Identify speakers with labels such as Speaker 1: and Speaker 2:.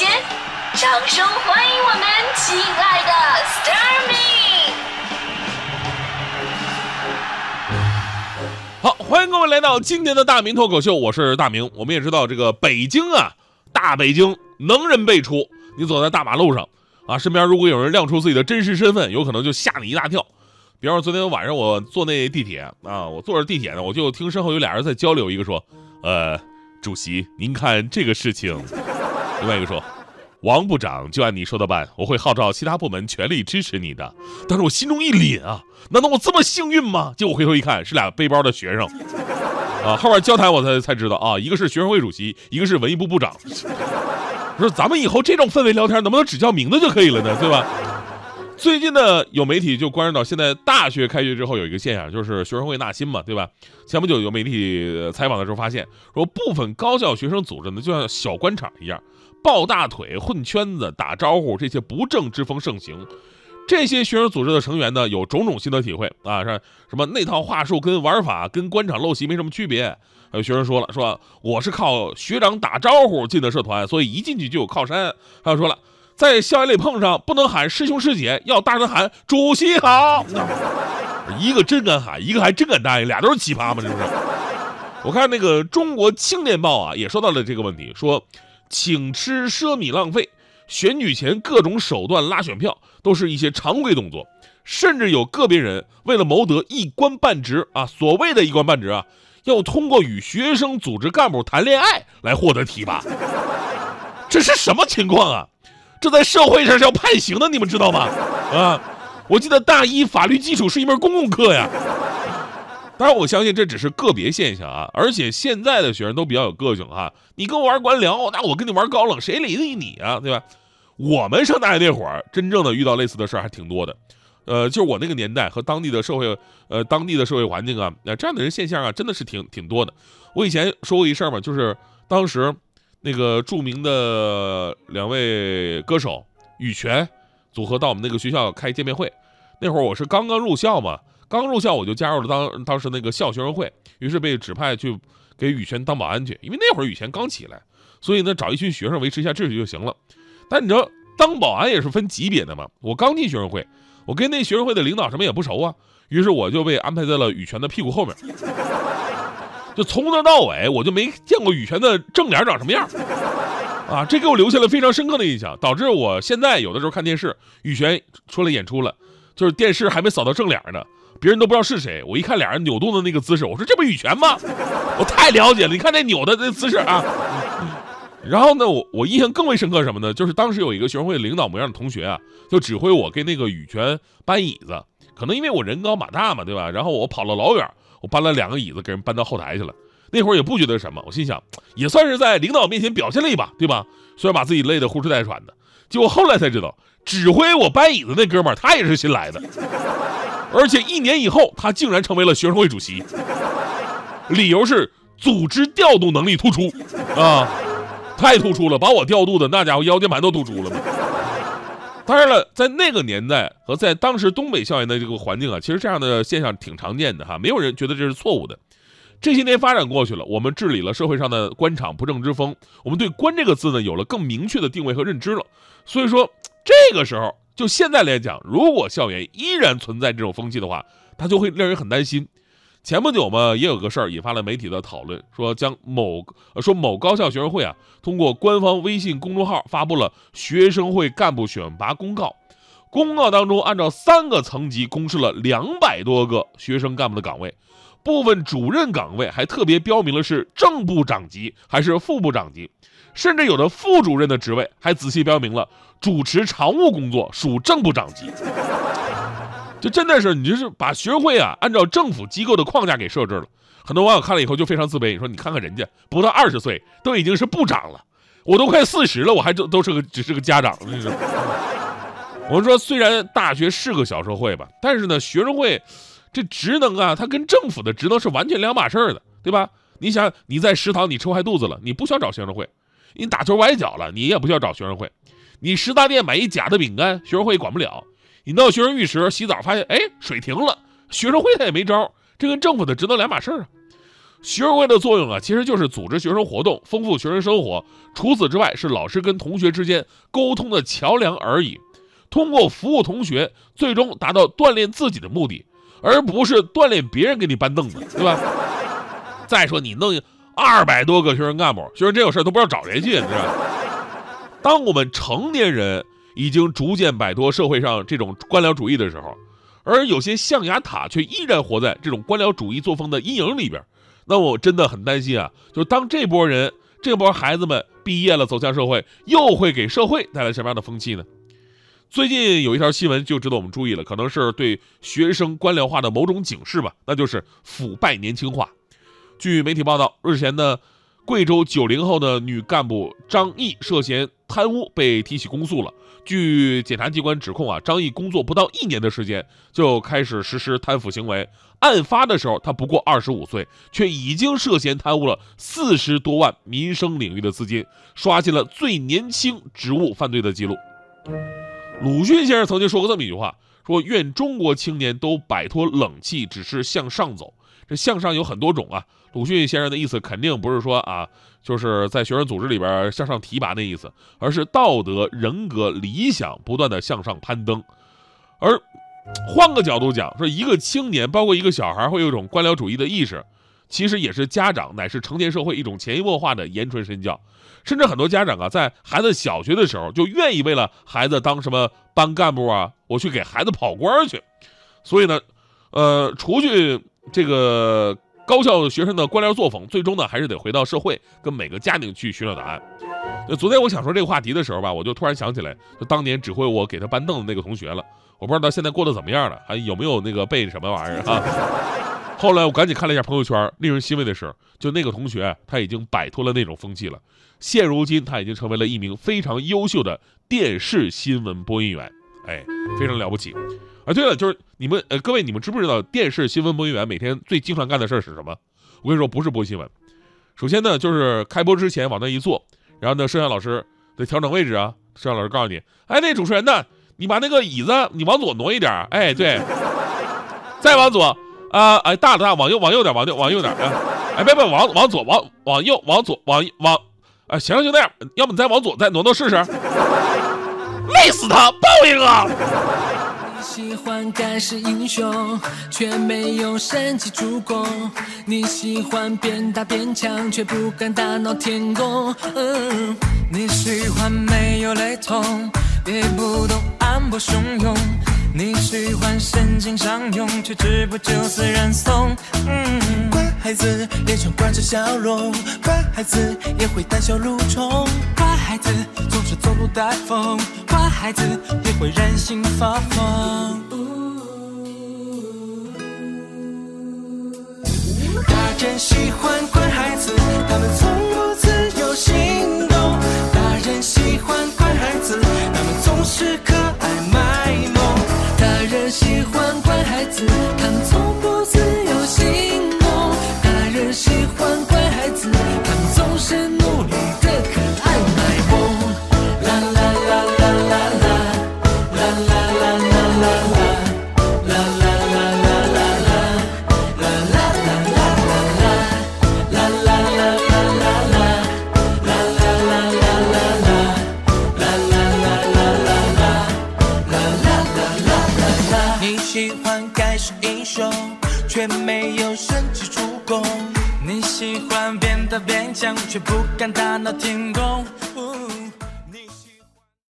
Speaker 1: 间，掌声欢迎我们亲爱的 s t a r m y
Speaker 2: 好，欢迎各位来到今天的大明脱口秀，我是大明。我们也知道这个北京啊，大北京能人辈出。你走在大马路上啊，身边如果有人亮出自己的真实身份，有可能就吓你一大跳。比方说昨天晚上我坐那地铁啊，我坐着地铁呢，我就听身后有俩人在交流，一个说：“呃，主席，您看这个事情。”另外一个说：“王部长就按你说的办，我会号召其他部门全力支持你的。”但是我心中一凛啊，难道我这么幸运吗？结果回头一看，是俩背包的学生。啊，后面交谈我才才知道啊，一个是学生会主席，一个是文艺部部长。我说咱们以后这种氛围聊天，能不能只叫名字就可以了呢？对吧？最近呢，有媒体就关注到，现在大学开学之后有一个现象，就是学生会纳新嘛，对吧？前不久有媒体采访的时候发现，说部分高校学生组织呢，就像小官场一样，抱大腿、混圈子、打招呼，这些不正之风盛行。这些学生组织的成员呢，有种种心得体会啊，是什么那套话术跟玩法跟官场陋习没什么区别。还有学生说了，说我是靠学长打招呼进的社团，所以一进去就有靠山。还有说了，在校园里碰上不能喊师兄师姐，要大声喊主席好。一个真敢喊，一个还真敢答应，俩都是奇葩嘛，是不是？我看那个《中国青年报》啊，也说到了这个问题，说请吃奢靡浪费，选举前各种手段拉选票，都是一些常规动作，甚至有个别人为了谋得一官半职啊，所谓的一官半职啊，要通过与学生组织干部谈恋爱来获得提拔，这是什么情况啊？这在社会上是要判刑的，你们知道吗？啊，我记得大一法律基础是一门公共课呀。当然，我相信这只是个别现象啊，而且现在的学生都比较有个性哈。你跟我玩官僚，那我跟你玩高冷，谁理得你啊？对吧？我们上大学那会儿，真正的遇到类似的事儿还挺多的。呃，就是我那个年代和当地的社会，呃，当地的社会环境啊，那这样的人现象啊，真的是挺挺多的。我以前说过一事儿嘛，就是当时那个著名的两位歌手羽泉组合到我们那个学校开见面会，那会儿我是刚刚入校嘛。刚入校我就加入了当当时那个校学生会，于是被指派去给羽泉当保安去，因为那会儿羽泉刚起来，所以呢找一群学生维持一下秩序就行了。但你知道当保安也是分级别的嘛？我刚进学生会，我跟那学生会的领导什么也不熟啊，于是我就被安排在了羽泉的屁股后面，就从头到尾我就没见过羽泉的正脸长什么样，啊，这给我留下了非常深刻的印象，导致我现在有的时候看电视，羽泉出来演出了，就是电视还没扫到正脸呢。别人都不知道是谁，我一看俩人扭动的那个姿势，我说这不羽泉吗？我太了解了，你看那扭的那姿势啊。然后呢，我我印象更为深刻什么呢？就是当时有一个学生会领导模样的同学啊，就指挥我跟那个羽泉搬椅子。可能因为我人高马大嘛，对吧？然后我跑了老远，我搬了两个椅子给人搬到后台去了。那会儿也不觉得什么，我心想也算是在领导面前表现了一把，对吧？虽然把自己累得呼哧带喘的。结果后来才知道，指挥我搬椅子那哥们儿他也是新来的。而且一年以后，他竟然成为了学生会主席，理由是组织调度能力突出，啊，太突出了，把我调度的那家伙腰间盘都突出了嘛。当然了，在那个年代和在当时东北校园的这个环境啊，其实这样的现象挺常见的哈，没有人觉得这是错误的。这些年发展过去了，我们治理了社会上的官场不正之风，我们对“官”这个字呢有了更明确的定位和认知了。所以说，这个时候。就现在来讲，如果校园依然存在这种风气的话，它就会令人很担心。前不久嘛，也有个事儿引发了媒体的讨论，说将某说某高校学生会啊，通过官方微信公众号发布了学生会干部选拔公告。公告当中，按照三个层级公示了两百多个学生干部的岗位，部分主任岗位还特别标明了是正部长级还是副部长级。甚至有的副主任的职位还仔细标明了主持常务工作属正部长级，就真的是你就是把学生会啊按照政府机构的框架给设置了。很多网友看了以后就非常自卑，你说你看看人家不到二十岁都已经是部长了，我都快四十了，我还都都是个只是个家长。我们说虽然大学是个小社会吧，但是呢学生会这职能啊，它跟政府的职能是完全两码事儿的，对吧？你想你在食堂你吃坏肚子了，你不需要找学生会；你打球崴脚了，你也不需要找学生会；你食大店买一假的饼干，学生会管不了；你到学生浴室洗澡发现，哎，水停了，学生会他也没招，这跟政府的职能两码事儿啊。学生会的作用啊，其实就是组织学生活动，丰富学生生活。除此之外，是老师跟同学之间沟通的桥梁而已。通过服务同学，最终达到锻炼自己的目的，而不是锻炼别人给你搬凳子，对吧？再说你弄二百多个学生干部，学生真有事都不知道找谁去，你知道？当我们成年人已经逐渐摆脱社会上这种官僚主义的时候，而有些象牙塔却依然活在这种官僚主义作风的阴影里边。那我真的很担心啊！就是当这波人、这波孩子们毕业了，走向社会，又会给社会带来什么样的风气呢？最近有一条新闻就值得我们注意了，可能是对学生官僚化的某种警示吧，那就是腐败年轻化。据媒体报道，日前呢，贵州九零后的女干部张毅涉嫌贪污被提起公诉了。据检察机关指控啊，张毅工作不到一年的时间就开始实施贪腐行为。案发的时候，他不过二十五岁，却已经涉嫌贪污了四十多万民生领域的资金，刷新了最年轻职务犯罪的记录。鲁迅先生曾经说过这么一句话：说愿中国青年都摆脱冷气，只是向上走。这向上有很多种啊。鲁迅先生的意思肯定不是说啊，就是在学生组织里边向上提拔那意思，而是道德、人格、理想不断的向上攀登。而换个角度讲，说一个青年，包括一个小孩，会有一种官僚主义的意识，其实也是家长乃至成年社会一种潜移默化的言传身教。甚至很多家长啊，在孩子小学的时候，就愿意为了孩子当什么班干部啊，我去给孩子跑官去。所以呢，呃，除去这个高校学生的官僚作风，最终呢，还是得回到社会，跟每个家庭去寻找答案。那昨天我想说这个话题的时候吧，我就突然想起来，就当年指挥我给他搬凳子那个同学了。我不知道他现在过得怎么样了，还有没有那个背什么玩意儿啊？后来我赶紧看了一下朋友圈，令人欣慰的是，就那个同学他已经摆脱了那种风气了。现如今他已经成为了一名非常优秀的电视新闻播音员，哎，非常了不起。啊，对了，就是你们呃各位，你们知不知道电视新闻播音员每天最经常干的事儿是什么？我跟你说，不是播新闻。首先呢，就是开播之前往那一坐，然后呢，摄像老师得调整位置啊。摄像老师告诉你，哎，那主持人呢？你把那个椅子你往左挪一点，哎，对，再往左啊，哎，大了大，往右往右点，往右往右点，啊，哎，别别，往往左往往右往左往往，啊，行了就那样，要不你再往左再挪挪试试，累死他，报应啊！
Speaker 3: 你喜欢盖世英雄，却没有神奇助攻。你喜欢变大变强，却不敢大闹天宫。嗯，你喜欢没有雷同，也不懂暗波汹涌。你喜欢深情相拥，却止不住自然怂。嗯，孩子脸上挂着笑容，乖孩子也会胆小如虫，乖孩子总是走路带风，乖孩子也会任性发疯。大人喜欢却不敢大闹天。